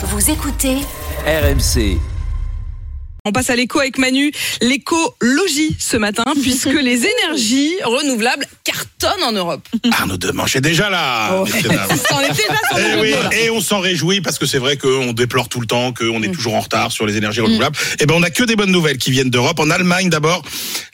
Vous écoutez RMC. On passe à l'éco avec Manu, l'écologie ce matin, puisque les énergies renouvelables cartonnent en Europe. Arnaud Demanche est déjà là. On est déjà sur oui, et on s'en réjouit parce que c'est vrai qu'on déplore tout le temps, qu'on Mm. est toujours en retard sur les énergies renouvelables. Eh ben, on a que des bonnes nouvelles qui viennent d'Europe. En Allemagne, d'abord,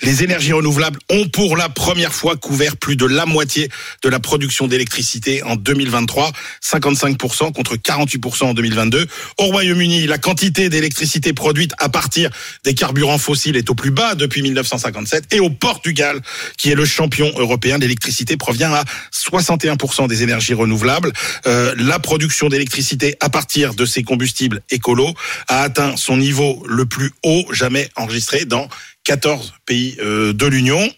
les énergies renouvelables ont pour la première fois couvert plus de la moitié de la production d'électricité en 2023, 55% contre 48% en 2022. Au Royaume-Uni, la quantité d'électricité produite à partir des carburants fossiles est au plus bas depuis 1957. Et au Portugal, qui est le champion européen, l'électricité provient à 61% des énergies renouvelables. Euh, la production d'électricité à partir de ces combustibles écolos a atteint son niveau le plus haut jamais enregistré dans 14 pays euh, de l'Union.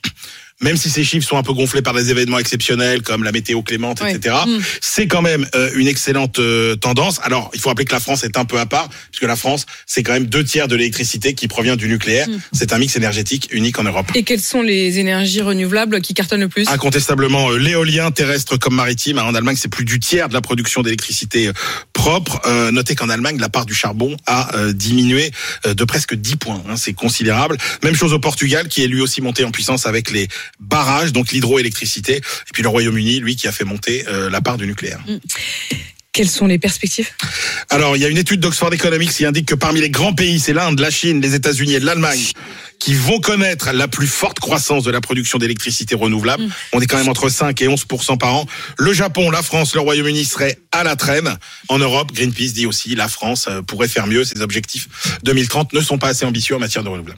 Même si ces chiffres sont un peu gonflés par des événements exceptionnels comme la météo clémente, etc., Mm. c'est quand même euh, une excellente euh, tendance. Alors, il faut rappeler que la France est un peu à part, puisque la France, c'est quand même deux tiers de l'électricité qui provient du nucléaire. Mm. C'est un mix énergétique unique en Europe. Et quelles sont les énergies renouvelables qui cartonnent le plus? Incontestablement, euh, l'éolien terrestre comme maritime. hein, En Allemagne, c'est plus du tiers de la production d'électricité propre. Notez qu'en Allemagne, la part du charbon a diminué de presque 10 points. hein, c'est considérable. Même chose au Portugal, qui est lui aussi monté en puissance avec les barrages, donc l'hydroélectricité. Et puis le Royaume-Uni, lui, qui a fait monter euh, la part du nucléaire. Quelles sont les perspectives? Alors, il y a une étude d'Oxford Economics qui indique que parmi les grands pays, c'est l'Inde, la Chine, les États-Unis et l'Allemagne qui vont connaître la plus forte croissance de la production d'électricité renouvelable. On est quand même entre 5 et 11 par an. Le Japon, la France, le Royaume-Uni seraient à la traîne. En Europe, Greenpeace dit aussi la France euh, pourrait faire mieux. Ses objectifs 2030 ne sont pas assez ambitieux en matière de renouvelable.